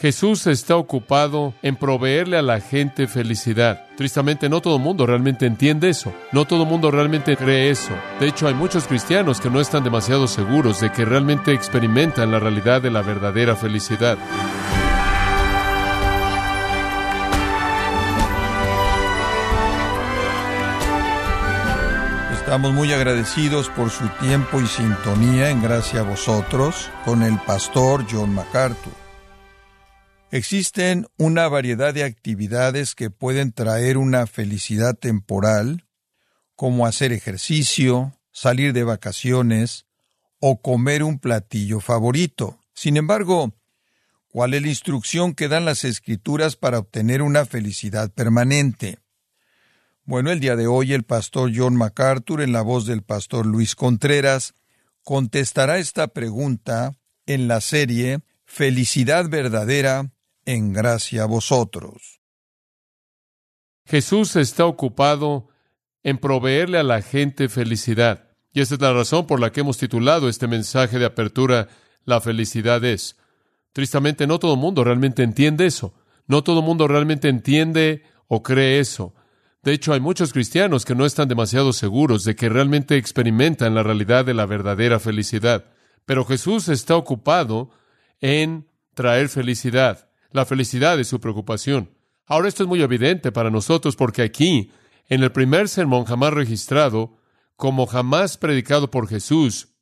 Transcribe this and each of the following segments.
Jesús está ocupado en proveerle a la gente felicidad. Tristemente, no todo el mundo realmente entiende eso. No todo el mundo realmente cree eso. De hecho, hay muchos cristianos que no están demasiado seguros de que realmente experimentan la realidad de la verdadera felicidad. Estamos muy agradecidos por su tiempo y sintonía en gracia a vosotros con el pastor John MacArthur. Existen una variedad de actividades que pueden traer una felicidad temporal, como hacer ejercicio, salir de vacaciones o comer un platillo favorito. Sin embargo, ¿cuál es la instrucción que dan las escrituras para obtener una felicidad permanente? Bueno, el día de hoy el pastor John MacArthur, en la voz del pastor Luis Contreras, contestará esta pregunta en la serie Felicidad verdadera en gracia a vosotros. Jesús está ocupado en proveerle a la gente felicidad. Y esta es la razón por la que hemos titulado este mensaje de apertura La felicidad es. Tristemente, no todo el mundo realmente entiende eso. No todo el mundo realmente entiende o cree eso. De hecho, hay muchos cristianos que no están demasiado seguros de que realmente experimentan la realidad de la verdadera felicidad. Pero Jesús está ocupado en traer felicidad. La felicidad es su preocupación. Ahora esto es muy evidente para nosotros porque aquí, en el primer sermón jamás registrado, como jamás predicado por Jesús,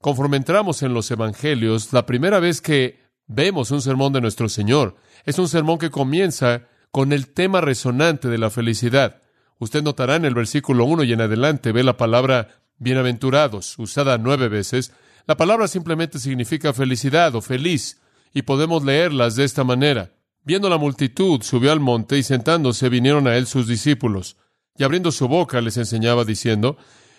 conforme entramos en los Evangelios, la primera vez que vemos un sermón de nuestro Señor, es un sermón que comienza con el tema resonante de la felicidad. Usted notará en el versículo 1 y en adelante ve la palabra bienaventurados, usada nueve veces. La palabra simplemente significa felicidad o feliz, y podemos leerlas de esta manera. Viendo la multitud, subió al monte y sentándose vinieron a él sus discípulos. Y abriendo su boca les enseñaba diciendo,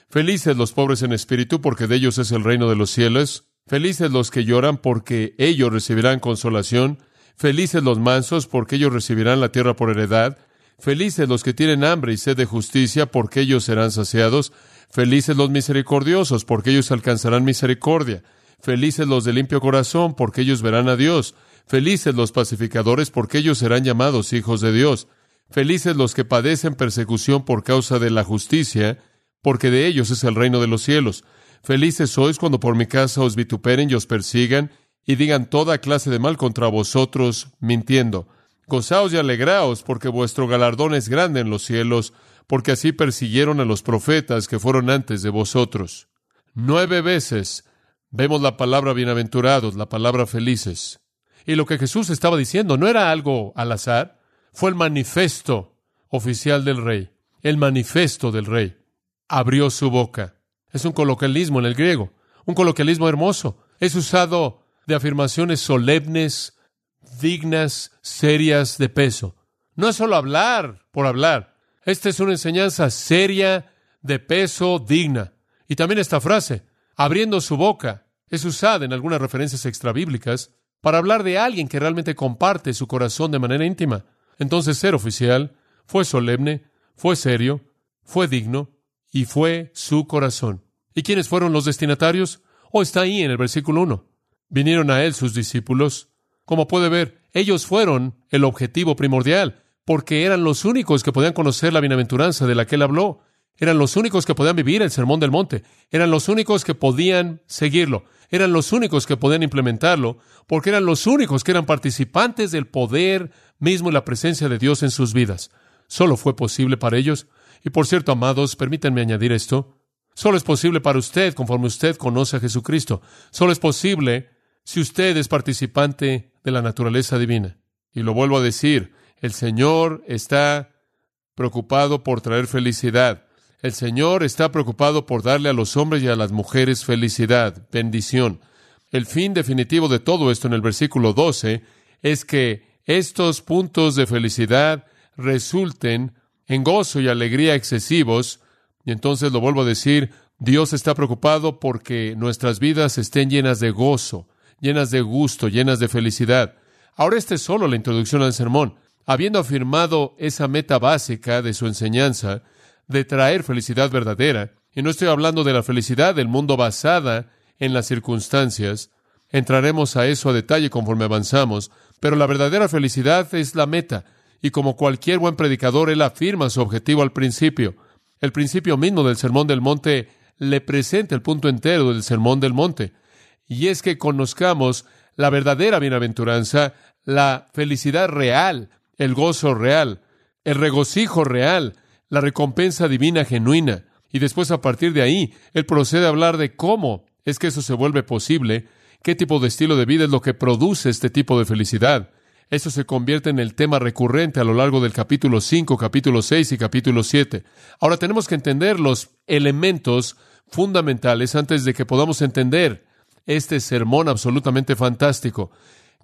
Felices los pobres en espíritu, porque de ellos es el reino de los cielos. Felices los que lloran, porque ellos recibirán consolación. Felices los mansos, porque ellos recibirán la tierra por heredad. Felices los que tienen hambre y sed de justicia, porque ellos serán saciados. Felices los misericordiosos, porque ellos alcanzarán misericordia. Felices los de limpio corazón, porque ellos verán a Dios. Felices los pacificadores, porque ellos serán llamados hijos de Dios. Felices los que padecen persecución por causa de la justicia, porque de ellos es el reino de los cielos. Felices sois cuando por mi casa os vituperen y os persigan, y digan toda clase de mal contra vosotros, mintiendo. Gozaos y alegraos, porque vuestro galardón es grande en los cielos, porque así persiguieron a los profetas que fueron antes de vosotros. Nueve veces vemos la palabra bienaventurados, la palabra felices. Y lo que Jesús estaba diciendo no era algo al azar, fue el manifiesto oficial del rey, el manifiesto del rey. Abrió su boca. Es un coloquialismo en el griego, un coloquialismo hermoso. Es usado de afirmaciones solemnes, dignas, serias, de peso. No es solo hablar por hablar. Esta es una enseñanza seria, de peso, digna. Y también esta frase, abriendo su boca, es usada en algunas referencias extrabíblicas para hablar de alguien que realmente comparte su corazón de manera íntima. Entonces, ser oficial fue solemne, fue serio, fue digno y fue su corazón. ¿Y quiénes fueron los destinatarios? O oh, está ahí en el versículo 1. Vinieron a él sus discípulos como puede ver, ellos fueron el objetivo primordial, porque eran los únicos que podían conocer la bienaventuranza de la que él habló. Eran los únicos que podían vivir el sermón del monte. Eran los únicos que podían seguirlo. Eran los únicos que podían implementarlo, porque eran los únicos que eran participantes del poder mismo y la presencia de Dios en sus vidas. Solo fue posible para ellos. Y por cierto, amados, permítanme añadir esto. Solo es posible para usted conforme usted conoce a Jesucristo. Solo es posible si usted es participante de la naturaleza divina. Y lo vuelvo a decir, el Señor está preocupado por traer felicidad. El Señor está preocupado por darle a los hombres y a las mujeres felicidad, bendición. El fin definitivo de todo esto en el versículo 12 es que estos puntos de felicidad resulten en gozo y alegría excesivos. Y entonces lo vuelvo a decir, Dios está preocupado porque nuestras vidas estén llenas de gozo, llenas de gusto, llenas de felicidad. Ahora esta es solo la introducción al sermón. Habiendo afirmado esa meta básica de su enseñanza, de traer felicidad verdadera, y no estoy hablando de la felicidad del mundo basada en las circunstancias, entraremos a eso a detalle conforme avanzamos, Pero la verdadera felicidad es la meta, y como cualquier buen predicador, él afirma su objetivo al principio. El principio mismo del Sermón del Monte le presenta el punto entero del Sermón del Monte, y es que conozcamos la verdadera bienaventuranza, la felicidad real, el gozo real, el regocijo real, la recompensa divina genuina. Y después a partir de ahí, él procede a hablar de cómo es que eso se vuelve posible, qué tipo de estilo de vida es lo que produce este tipo de felicidad. Eso se convierte en el tema recurrente a lo largo del capítulo 5, capítulo 6 y capítulo 7. Ahora tenemos que entender los elementos fundamentales antes de que podamos entender este sermón absolutamente fantástico.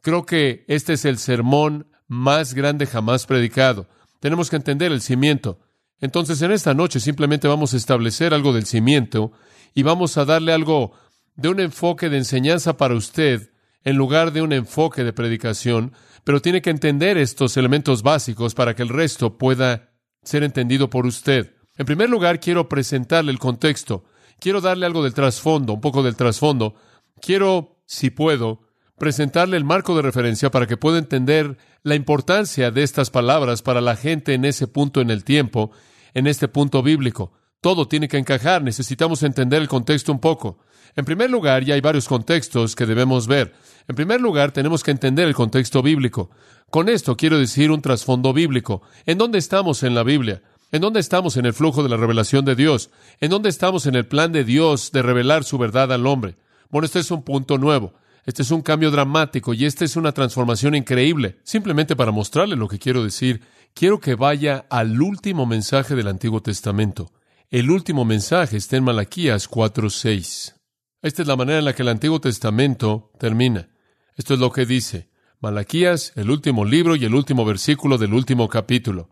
Creo que este es el sermón más grande jamás predicado. Tenemos que entender el cimiento. Entonces, en esta noche simplemente vamos a establecer algo del cimiento y vamos a darle algo de un enfoque de enseñanza para usted en lugar de un enfoque de predicación, pero tiene que entender estos elementos básicos para que el resto pueda ser entendido por usted. En primer lugar, quiero presentarle el contexto. Quiero darle algo del trasfondo, un poco del trasfondo. Quiero, si puedo, presentarle el marco de referencia para que pueda entender la importancia de estas palabras para la gente en ese punto en el tiempo, en este punto bíblico. Todo tiene que encajar, necesitamos entender el contexto un poco. En primer lugar, ya hay varios contextos que debemos ver. En primer lugar, tenemos que entender el contexto bíblico. Con esto quiero decir un trasfondo bíblico. ¿En dónde estamos en la Biblia? ¿En dónde estamos en el flujo de la revelación de Dios? ¿En dónde estamos en el plan de Dios de revelar su verdad al hombre? Bueno, este es un punto nuevo. Este es un cambio dramático y esta es una transformación increíble. Simplemente para mostrarle lo que quiero decir, quiero que vaya al último mensaje del Antiguo Testamento. El último mensaje está en Malaquías 4:6. Esta es la manera en la que el Antiguo Testamento termina. Esto es lo que dice Malaquías, el último libro y el último versículo del último capítulo.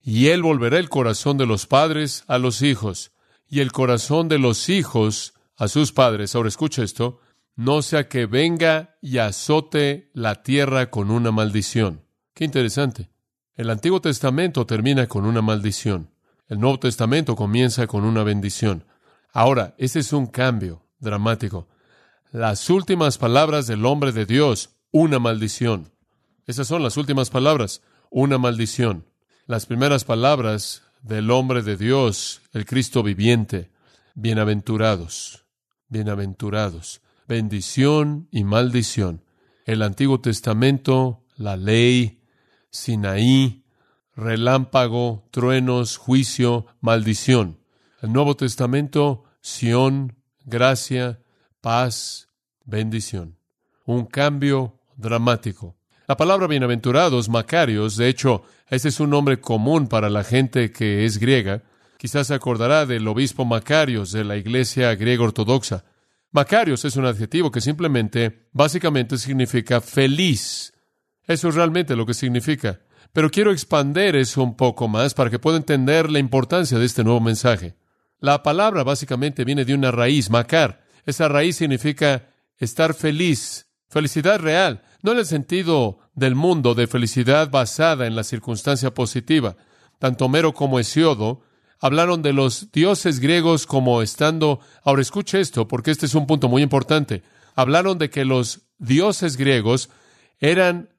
Y él volverá el corazón de los padres a los hijos, y el corazón de los hijos a sus padres. Ahora escucha esto no sea que venga y azote la tierra con una maldición. Qué interesante. El Antiguo Testamento termina con una maldición. El Nuevo Testamento comienza con una bendición. Ahora, este es un cambio dramático. Las últimas palabras del hombre de Dios, una maldición. Esas son las últimas palabras, una maldición. Las primeras palabras del hombre de Dios, el Cristo viviente, bienaventurados, bienaventurados bendición y maldición. El Antiguo Testamento, la ley, Sinaí, relámpago, truenos, juicio, maldición. El Nuevo Testamento, Sión, gracia, paz, bendición. Un cambio dramático. La palabra bienaventurados, Macarios, de hecho, este es un nombre común para la gente que es griega. Quizás se acordará del obispo Macarios de la iglesia griega ortodoxa. Macarios es un adjetivo que simplemente, básicamente significa feliz. Eso es realmente lo que significa. Pero quiero expander eso un poco más para que pueda entender la importancia de este nuevo mensaje. La palabra básicamente viene de una raíz, macar. Esa raíz significa estar feliz, felicidad real, no en el sentido del mundo de felicidad basada en la circunstancia positiva. Tanto Homero como Hesiodo hablaron de los dioses griegos como estando, ahora escuche esto, porque este es un punto muy importante, hablaron de que los dioses griegos eran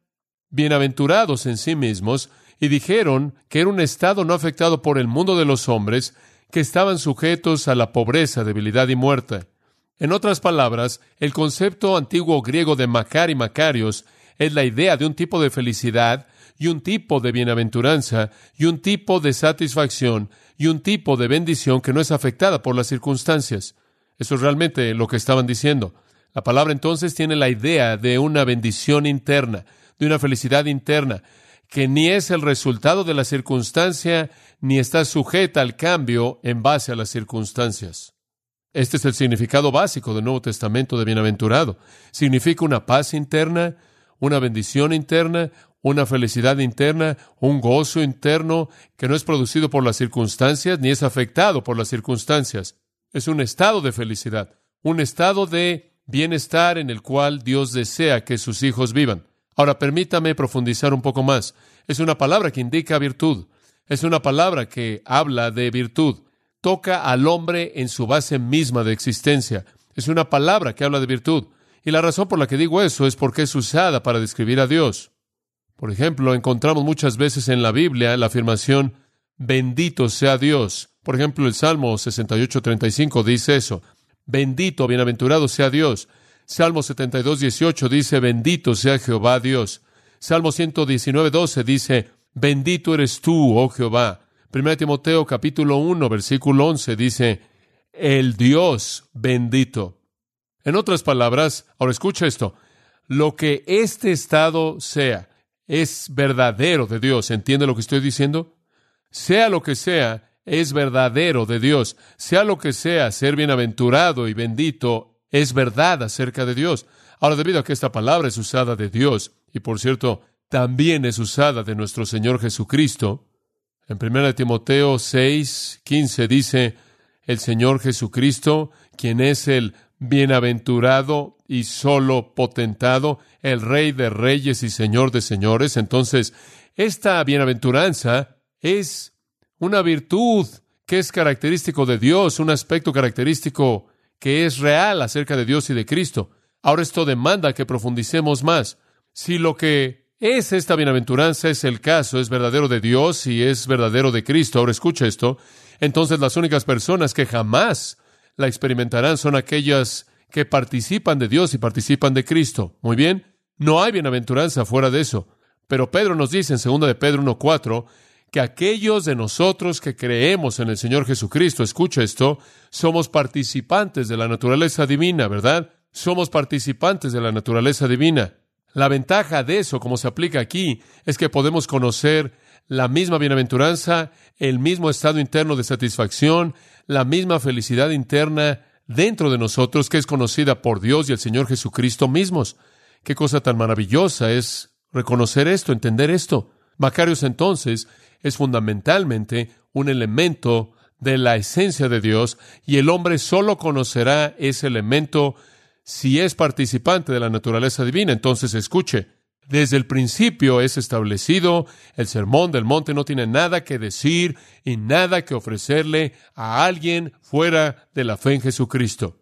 bienaventurados en sí mismos y dijeron que era un estado no afectado por el mundo de los hombres, que estaban sujetos a la pobreza, debilidad y muerte. En otras palabras, el concepto antiguo griego de Macar y Macarios es la idea de un tipo de felicidad y un tipo de bienaventuranza y un tipo de satisfacción y un tipo de bendición que no es afectada por las circunstancias. Eso es realmente lo que estaban diciendo. La palabra entonces tiene la idea de una bendición interna, de una felicidad interna, que ni es el resultado de la circunstancia, ni está sujeta al cambio en base a las circunstancias. Este es el significado básico del Nuevo Testamento de bienaventurado. Significa una paz interna, una bendición interna, una felicidad interna, un gozo interno que no es producido por las circunstancias ni es afectado por las circunstancias. Es un estado de felicidad, un estado de bienestar en el cual Dios desea que sus hijos vivan. Ahora permítame profundizar un poco más. Es una palabra que indica virtud. Es una palabra que habla de virtud. Toca al hombre en su base misma de existencia. Es una palabra que habla de virtud. Y la razón por la que digo eso es porque es usada para describir a Dios. Por ejemplo, encontramos muchas veces en la Biblia la afirmación bendito sea Dios. Por ejemplo, el Salmo 68:35 dice eso. Bendito, bienaventurado sea Dios. Salmo 72, 18 dice, bendito sea Jehová Dios. Salmo 119, 12 dice, bendito eres tú, oh Jehová. 1 Timoteo capítulo 1, versículo 11 dice, el Dios bendito. En otras palabras, ahora escucha esto, lo que este estado sea es verdadero de Dios. ¿Entiende lo que estoy diciendo? Sea lo que sea, es verdadero de Dios. Sea lo que sea, ser bienaventurado y bendito es verdad acerca de Dios. Ahora, debido a que esta palabra es usada de Dios, y por cierto, también es usada de nuestro Señor Jesucristo, en 1 Timoteo 6, 15 dice, el Señor Jesucristo, quien es el bienaventurado y solo potentado, el Rey de reyes y Señor de señores. Entonces, esta bienaventuranza es una virtud que es característico de Dios, un aspecto característico que es real acerca de Dios y de Cristo. Ahora esto demanda que profundicemos más. Si lo que es esta bienaventuranza es el caso, es verdadero de Dios y es verdadero de Cristo, ahora escucha esto, entonces las únicas personas que jamás la experimentarán son aquellas que participan de Dios y participan de Cristo. Muy bien, no hay bienaventuranza fuera de eso. Pero Pedro nos dice en 2 de Pedro 1.4 que aquellos de nosotros que creemos en el Señor Jesucristo, escucha esto, somos participantes de la naturaleza divina, ¿verdad? Somos participantes de la naturaleza divina. La ventaja de eso, como se aplica aquí, es que podemos conocer la misma bienaventuranza, el mismo estado interno de satisfacción, la misma felicidad interna dentro de nosotros que es conocida por Dios y el Señor Jesucristo mismos. Qué cosa tan maravillosa es reconocer esto, entender esto. Macarios entonces es fundamentalmente un elemento de la esencia de Dios y el hombre solo conocerá ese elemento si es participante de la naturaleza divina. Entonces escuche, desde el principio es establecido, el sermón del monte no tiene nada que decir y nada que ofrecerle a alguien fuera de la fe en Jesucristo.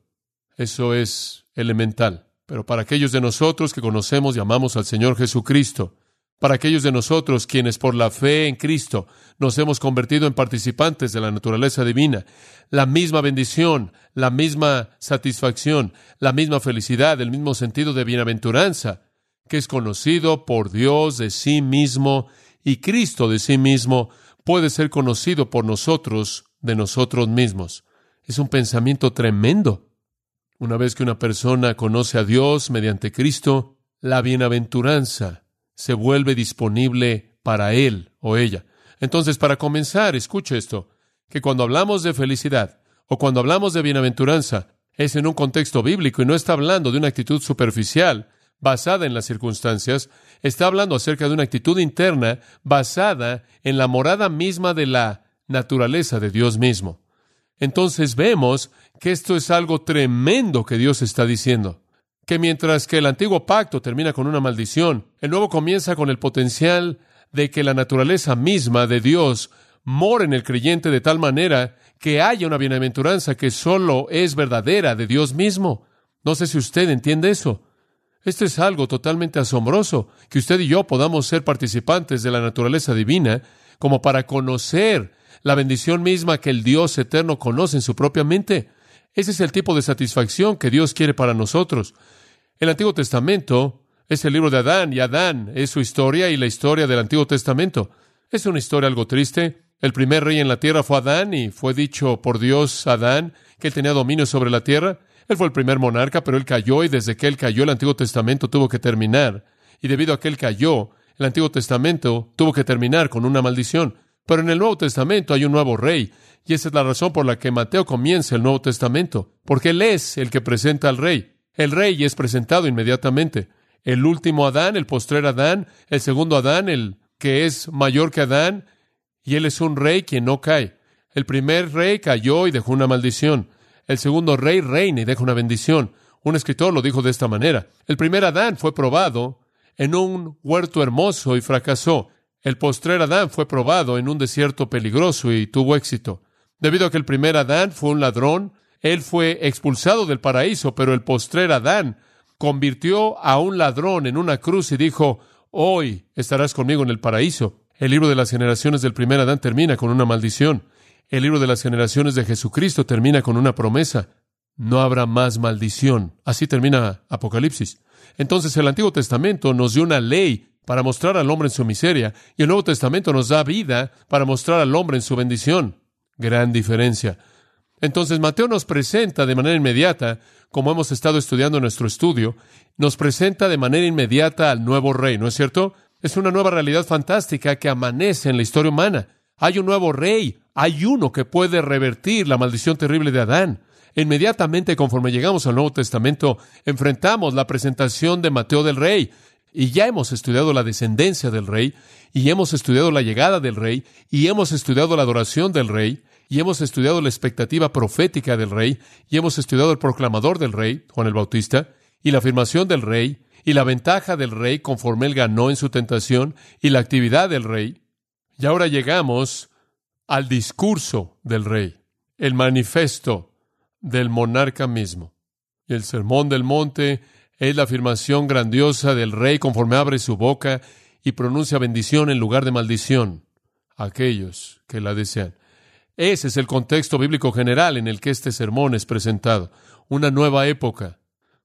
Eso es elemental. Pero para aquellos de nosotros que conocemos y amamos al Señor Jesucristo, para aquellos de nosotros quienes por la fe en Cristo nos hemos convertido en participantes de la naturaleza divina, la misma bendición, la misma satisfacción, la misma felicidad, el mismo sentido de bienaventuranza, que es conocido por Dios de sí mismo y Cristo de sí mismo, puede ser conocido por nosotros de nosotros mismos. Es un pensamiento tremendo. Una vez que una persona conoce a Dios mediante Cristo, la bienaventuranza se vuelve disponible para él o ella. Entonces, para comenzar, escuche esto, que cuando hablamos de felicidad o cuando hablamos de bienaventuranza, es en un contexto bíblico y no está hablando de una actitud superficial basada en las circunstancias, está hablando acerca de una actitud interna basada en la morada misma de la naturaleza de Dios mismo. Entonces vemos que esto es algo tremendo que Dios está diciendo que mientras que el antiguo pacto termina con una maldición, el nuevo comienza con el potencial de que la naturaleza misma de Dios mora en el creyente de tal manera que haya una bienaventuranza que solo es verdadera de Dios mismo. No sé si usted entiende eso. Esto es algo totalmente asombroso, que usted y yo podamos ser participantes de la naturaleza divina como para conocer la bendición misma que el Dios eterno conoce en su propia mente. Ese es el tipo de satisfacción que Dios quiere para nosotros. El Antiguo Testamento es el libro de Adán y Adán es su historia y la historia del Antiguo Testamento. Es una historia algo triste. El primer rey en la tierra fue Adán y fue dicho por Dios Adán que él tenía dominio sobre la tierra. Él fue el primer monarca, pero él cayó y desde que él cayó el Antiguo Testamento tuvo que terminar. Y debido a que él cayó, el Antiguo Testamento tuvo que terminar con una maldición. Pero en el Nuevo Testamento hay un nuevo rey y esa es la razón por la que Mateo comienza el Nuevo Testamento, porque Él es el que presenta al Rey. El Rey es presentado inmediatamente. El último Adán, el postrer Adán, el segundo Adán, el que es mayor que Adán, y Él es un rey quien no cae. El primer rey cayó y dejó una maldición. El segundo rey reina y deja una bendición. Un escritor lo dijo de esta manera. El primer Adán fue probado en un huerto hermoso y fracasó. El postrer Adán fue probado en un desierto peligroso y tuvo éxito. Debido a que el primer Adán fue un ladrón, él fue expulsado del paraíso, pero el postrer Adán convirtió a un ladrón en una cruz y dijo, hoy estarás conmigo en el paraíso. El libro de las generaciones del primer Adán termina con una maldición. El libro de las generaciones de Jesucristo termina con una promesa. No habrá más maldición. Así termina Apocalipsis. Entonces el Antiguo Testamento nos dio una ley para mostrar al hombre en su miseria y el Nuevo Testamento nos da vida para mostrar al hombre en su bendición. Gran diferencia. Entonces Mateo nos presenta de manera inmediata, como hemos estado estudiando en nuestro estudio, nos presenta de manera inmediata al nuevo rey, ¿no es cierto? Es una nueva realidad fantástica que amanece en la historia humana. Hay un nuevo rey, hay uno que puede revertir la maldición terrible de Adán. Inmediatamente, conforme llegamos al Nuevo Testamento, enfrentamos la presentación de Mateo del Rey. Y ya hemos estudiado la descendencia del Rey, y hemos estudiado la llegada del Rey, y hemos estudiado la adoración del Rey, y hemos estudiado la expectativa profética del Rey, y hemos estudiado el proclamador del Rey, Juan el Bautista, y la afirmación del Rey, y la ventaja del Rey conforme él ganó en su tentación, y la actividad del Rey. Y ahora llegamos al discurso del Rey, el manifiesto del monarca mismo. Y el sermón del monte es la afirmación grandiosa del rey conforme abre su boca y pronuncia bendición en lugar de maldición a aquellos que la desean. Ese es el contexto bíblico general en el que este sermón es presentado. Una nueva época,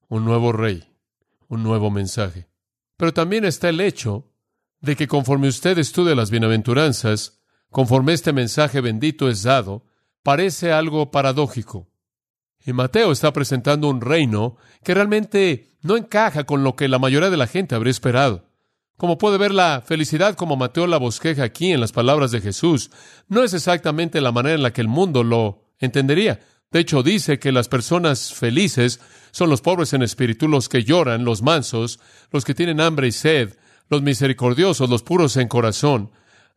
un nuevo rey, un nuevo mensaje. Pero también está el hecho de que conforme usted estudia las bienaventuranzas, conforme este mensaje bendito es dado, parece algo paradójico. Y Mateo está presentando un reino que realmente no encaja con lo que la mayoría de la gente habría esperado. Como puede ver, la felicidad como Mateo la bosqueja aquí en las palabras de Jesús no es exactamente la manera en la que el mundo lo entendería. De hecho, dice que las personas felices son los pobres en espíritu, los que lloran, los mansos, los que tienen hambre y sed, los misericordiosos, los puros en corazón,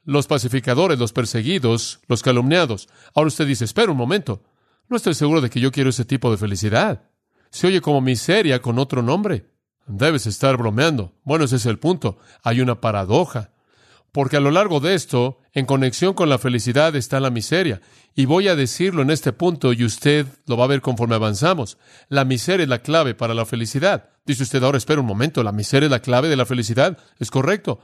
los pacificadores, los perseguidos, los calumniados. Ahora usted dice, espera un momento. No estoy seguro de que yo quiero ese tipo de felicidad. Se oye como miseria con otro nombre. Debes estar bromeando. Bueno, ese es el punto. Hay una paradoja. Porque a lo largo de esto, en conexión con la felicidad está la miseria. Y voy a decirlo en este punto y usted lo va a ver conforme avanzamos. La miseria es la clave para la felicidad. Dice usted ahora, espera un momento, ¿la miseria es la clave de la felicidad? Es correcto.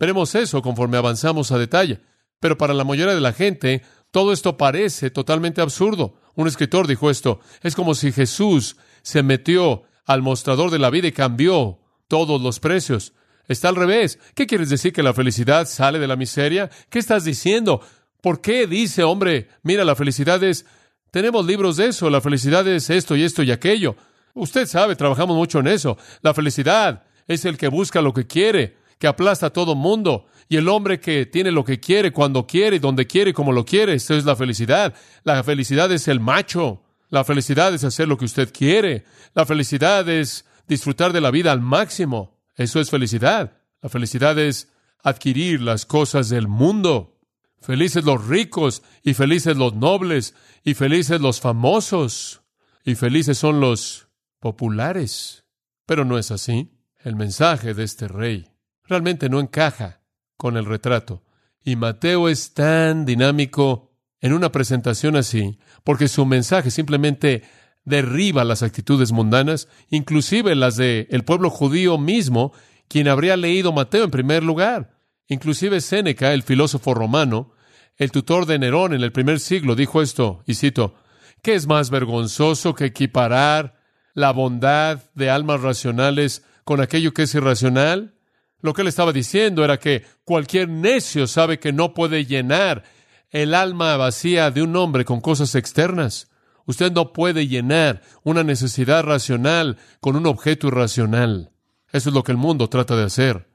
Veremos eso conforme avanzamos a detalle. Pero para la mayoría de la gente, todo esto parece totalmente absurdo. Un escritor dijo esto, es como si Jesús se metió al mostrador de la vida y cambió todos los precios. Está al revés. ¿Qué quieres decir que la felicidad sale de la miseria? ¿Qué estás diciendo? ¿Por qué dice, hombre, mira, la felicidad es... Tenemos libros de eso, la felicidad es esto y esto y aquello. Usted sabe, trabajamos mucho en eso. La felicidad es el que busca lo que quiere, que aplasta a todo mundo, y el hombre que tiene lo que quiere, cuando quiere, donde quiere, como lo quiere, eso es la felicidad. La felicidad es el macho. La felicidad es hacer lo que usted quiere. La felicidad es disfrutar de la vida al máximo. Eso es felicidad. La felicidad es adquirir las cosas del mundo. Felices los ricos y felices los nobles y felices los famosos y felices son los populares. Pero no es así. El mensaje de este rey realmente no encaja con el retrato. Y Mateo es tan dinámico en una presentación así, porque su mensaje simplemente derriba las actitudes mundanas, inclusive las del el pueblo judío mismo, quien habría leído Mateo en primer lugar. Inclusive Séneca, el filósofo romano, el tutor de Nerón en el primer siglo, dijo esto, y cito, ¿qué es más vergonzoso que equiparar la bondad de almas racionales con aquello que es irracional? Lo que él estaba diciendo era que cualquier necio sabe que no puede llenar el alma vacía de un hombre con cosas externas. Usted no puede llenar una necesidad racional con un objeto irracional. Eso es lo que el mundo trata de hacer.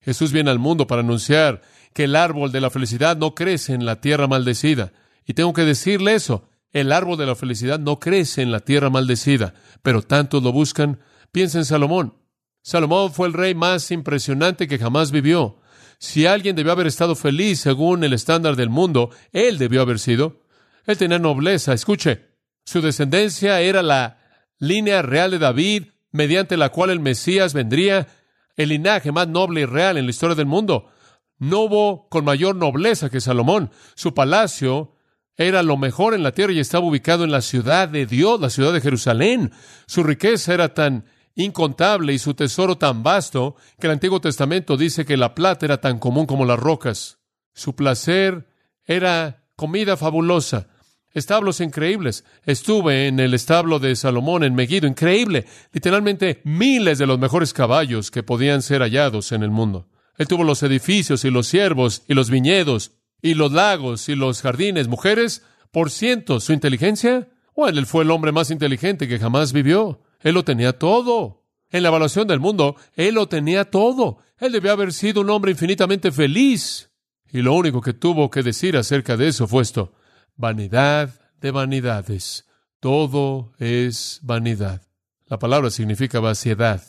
Jesús viene al mundo para anunciar que el árbol de la felicidad no crece en la tierra maldecida. Y tengo que decirle eso. El árbol de la felicidad no crece en la tierra maldecida, pero tantos lo buscan. Piensa en Salomón. Salomón fue el rey más impresionante que jamás vivió. Si alguien debió haber estado feliz según el estándar del mundo, él debió haber sido. Él tenía nobleza. Escuche, su descendencia era la línea real de David, mediante la cual el Mesías vendría, el linaje más noble y real en la historia del mundo. No hubo con mayor nobleza que Salomón. Su palacio era lo mejor en la tierra y estaba ubicado en la ciudad de Dios, la ciudad de Jerusalén. Su riqueza era tan incontable y su tesoro tan vasto que el Antiguo Testamento dice que la plata era tan común como las rocas. Su placer era comida fabulosa, establos increíbles. Estuve en el establo de Salomón en Megiddo, increíble, literalmente miles de los mejores caballos que podían ser hallados en el mundo. Él tuvo los edificios y los siervos y los viñedos y los lagos y los jardines, mujeres, por cientos. Su inteligencia, bueno, él fue el hombre más inteligente que jamás vivió. Él lo tenía todo. En la evaluación del mundo, él lo tenía todo. Él debía haber sido un hombre infinitamente feliz. Y lo único que tuvo que decir acerca de eso fue esto. Vanidad de vanidades. Todo es vanidad. La palabra significa vaciedad.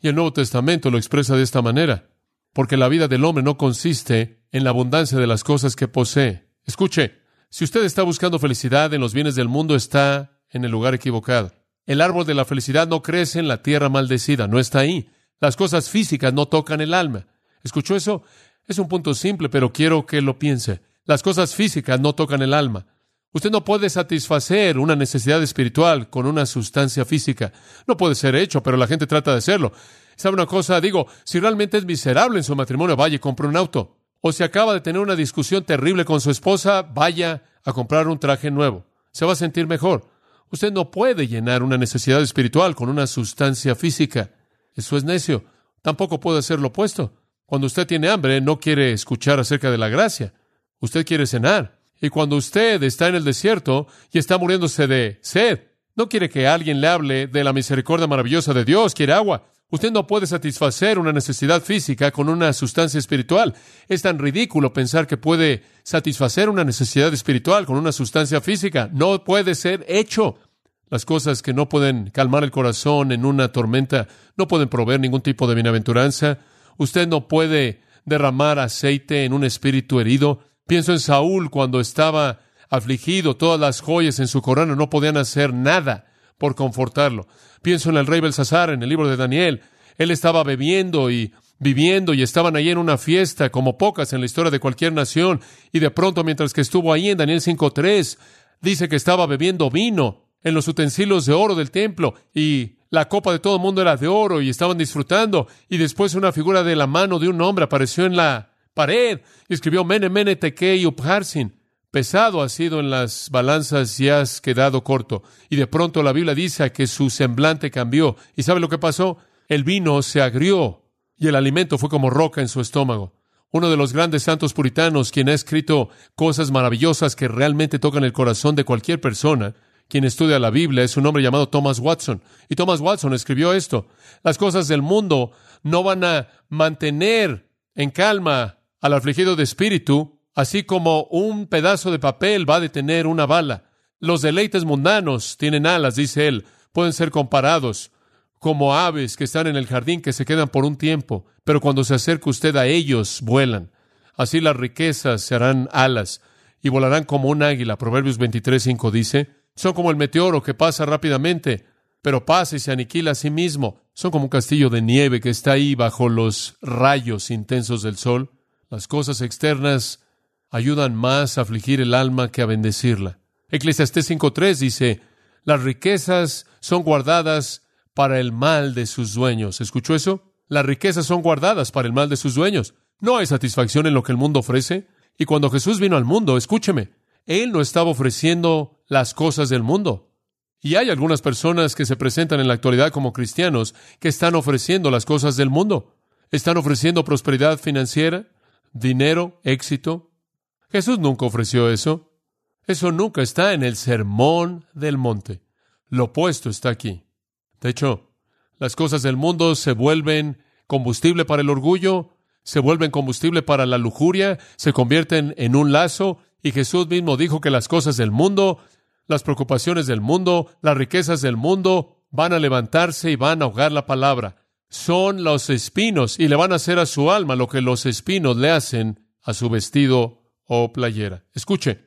Y el Nuevo Testamento lo expresa de esta manera. Porque la vida del hombre no consiste en la abundancia de las cosas que posee. Escuche, si usted está buscando felicidad en los bienes del mundo, está en el lugar equivocado. El árbol de la felicidad no crece en la tierra maldecida, no está ahí. Las cosas físicas no tocan el alma. ¿Escuchó eso? Es un punto simple, pero quiero que lo piense. Las cosas físicas no tocan el alma. Usted no puede satisfacer una necesidad espiritual con una sustancia física. No puede ser hecho, pero la gente trata de hacerlo. ¿Sabe una cosa? Digo, si realmente es miserable en su matrimonio, vaya y compre un auto. O si acaba de tener una discusión terrible con su esposa, vaya a comprar un traje nuevo. Se va a sentir mejor. Usted no puede llenar una necesidad espiritual con una sustancia física. Eso es necio. Tampoco puede ser lo opuesto. Cuando usted tiene hambre, no quiere escuchar acerca de la gracia. Usted quiere cenar. Y cuando usted está en el desierto y está muriéndose de sed, no quiere que alguien le hable de la misericordia maravillosa de Dios, quiere agua. Usted no puede satisfacer una necesidad física con una sustancia espiritual. Es tan ridículo pensar que puede satisfacer una necesidad espiritual con una sustancia física. No puede ser hecho. Las cosas que no pueden calmar el corazón en una tormenta no pueden proveer ningún tipo de bienaventuranza. Usted no puede derramar aceite en un espíritu herido. Pienso en Saúl cuando estaba afligido, todas las joyas en su corona no podían hacer nada por confortarlo. Pienso en el rey Belsasar en el libro de Daniel. Él estaba bebiendo y viviendo y estaban allí en una fiesta como pocas en la historia de cualquier nación. Y de pronto, mientras que estuvo ahí en Daniel 5.3, dice que estaba bebiendo vino en los utensilios de oro del templo y la copa de todo el mundo era de oro y estaban disfrutando. Y después una figura de la mano de un hombre apareció en la pared y escribió Mene, Mene, Tekei, Upharsin. Pesado has sido en las balanzas y has quedado corto. Y de pronto la Biblia dice que su semblante cambió. ¿Y sabe lo que pasó? El vino se agrió y el alimento fue como roca en su estómago. Uno de los grandes santos puritanos, quien ha escrito cosas maravillosas que realmente tocan el corazón de cualquier persona, quien estudia la Biblia, es un hombre llamado Thomas Watson. Y Thomas Watson escribió esto. Las cosas del mundo no van a mantener en calma al afligido de espíritu, así como un pedazo de papel va a detener una bala. Los deleites mundanos tienen alas, dice él, pueden ser comparados como aves que están en el jardín que se quedan por un tiempo, pero cuando se acerca usted a ellos, vuelan. Así las riquezas se harán alas y volarán como un águila. Proverbios 23.5 dice, son como el meteoro que pasa rápidamente, pero pasa y se aniquila a sí mismo. Son como un castillo de nieve que está ahí bajo los rayos intensos del sol. Las cosas externas ayudan más a afligir el alma que a bendecirla. Eclesiastés 5.3 dice, las riquezas son guardadas para el mal de sus dueños. ¿Escuchó eso? Las riquezas son guardadas para el mal de sus dueños. No hay satisfacción en lo que el mundo ofrece. Y cuando Jesús vino al mundo, escúcheme, Él no estaba ofreciendo las cosas del mundo. Y hay algunas personas que se presentan en la actualidad como cristianos que están ofreciendo las cosas del mundo. Están ofreciendo prosperidad financiera, dinero, éxito. Jesús nunca ofreció eso. Eso nunca está en el sermón del monte. Lo opuesto está aquí. De hecho, las cosas del mundo se vuelven combustible para el orgullo, se vuelven combustible para la lujuria, se convierten en un lazo, y Jesús mismo dijo que las cosas del mundo, las preocupaciones del mundo, las riquezas del mundo, van a levantarse y van a ahogar la palabra son los espinos y le van a hacer a su alma lo que los espinos le hacen a su vestido o playera. Escuche,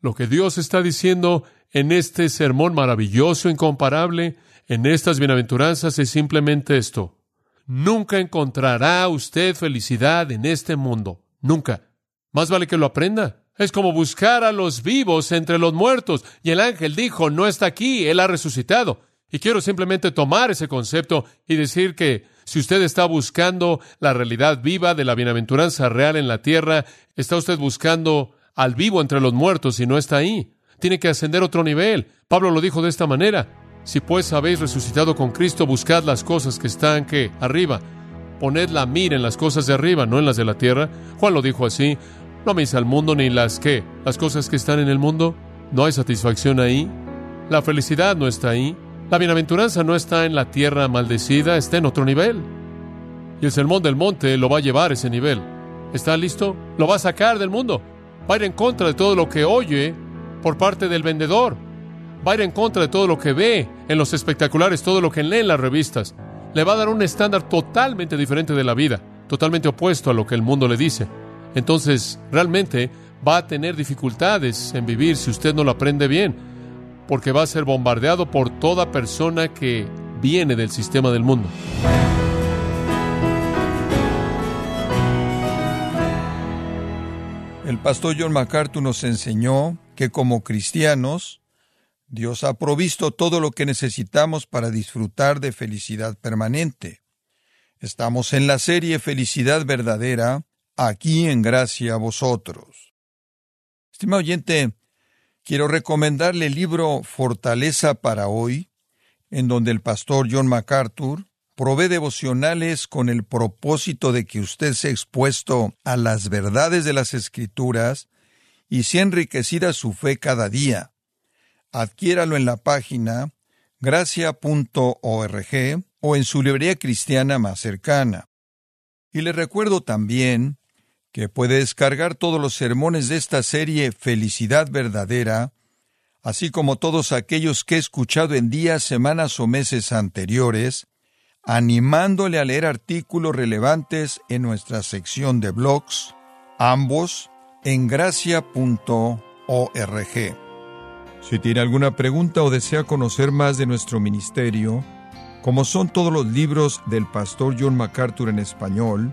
lo que Dios está diciendo en este sermón maravilloso, incomparable, en estas bienaventuranzas es simplemente esto. Nunca encontrará usted felicidad en este mundo. Nunca. Más vale que lo aprenda. Es como buscar a los vivos entre los muertos. Y el ángel dijo, no está aquí, él ha resucitado. Y quiero simplemente tomar ese concepto y decir que si usted está buscando la realidad viva de la bienaventuranza real en la tierra, está usted buscando al vivo entre los muertos y no está ahí. Tiene que ascender otro nivel. Pablo lo dijo de esta manera. Si pues habéis resucitado con Cristo, buscad las cosas que están que arriba. Poned la mira en las cosas de arriba, no en las de la tierra. Juan lo dijo así. No améis al mundo ni las que, las cosas que están en el mundo. No hay satisfacción ahí. La felicidad no está ahí. La bienaventuranza no está en la tierra maldecida, está en otro nivel. Y el sermón del monte lo va a llevar a ese nivel. ¿Está listo? Lo va a sacar del mundo. Va a ir en contra de todo lo que oye por parte del vendedor. Va a ir en contra de todo lo que ve en los espectaculares, todo lo que lee en las revistas. Le va a dar un estándar totalmente diferente de la vida, totalmente opuesto a lo que el mundo le dice. Entonces, realmente va a tener dificultades en vivir si usted no lo aprende bien, porque va a ser bombardeado por toda persona que viene del sistema del mundo. El pastor John MacArthur nos enseñó que como cristianos, Dios ha provisto todo lo que necesitamos para disfrutar de felicidad permanente. Estamos en la serie Felicidad Verdadera, aquí en gracia a vosotros. Estimado oyente, quiero recomendarle el libro Fortaleza para hoy, en donde el pastor John MacArthur provee devocionales con el propósito de que usted sea expuesto a las verdades de las Escrituras y sea enriquecida su fe cada día. Adquiéralo en la página gracia.org o en su librería cristiana más cercana. Y le recuerdo también que puede descargar todos los sermones de esta serie Felicidad Verdadera, así como todos aquellos que he escuchado en días, semanas o meses anteriores, animándole a leer artículos relevantes en nuestra sección de blogs, ambos en gracia.org. Si tiene alguna pregunta o desea conocer más de nuestro ministerio, como son todos los libros del pastor John MacArthur en español,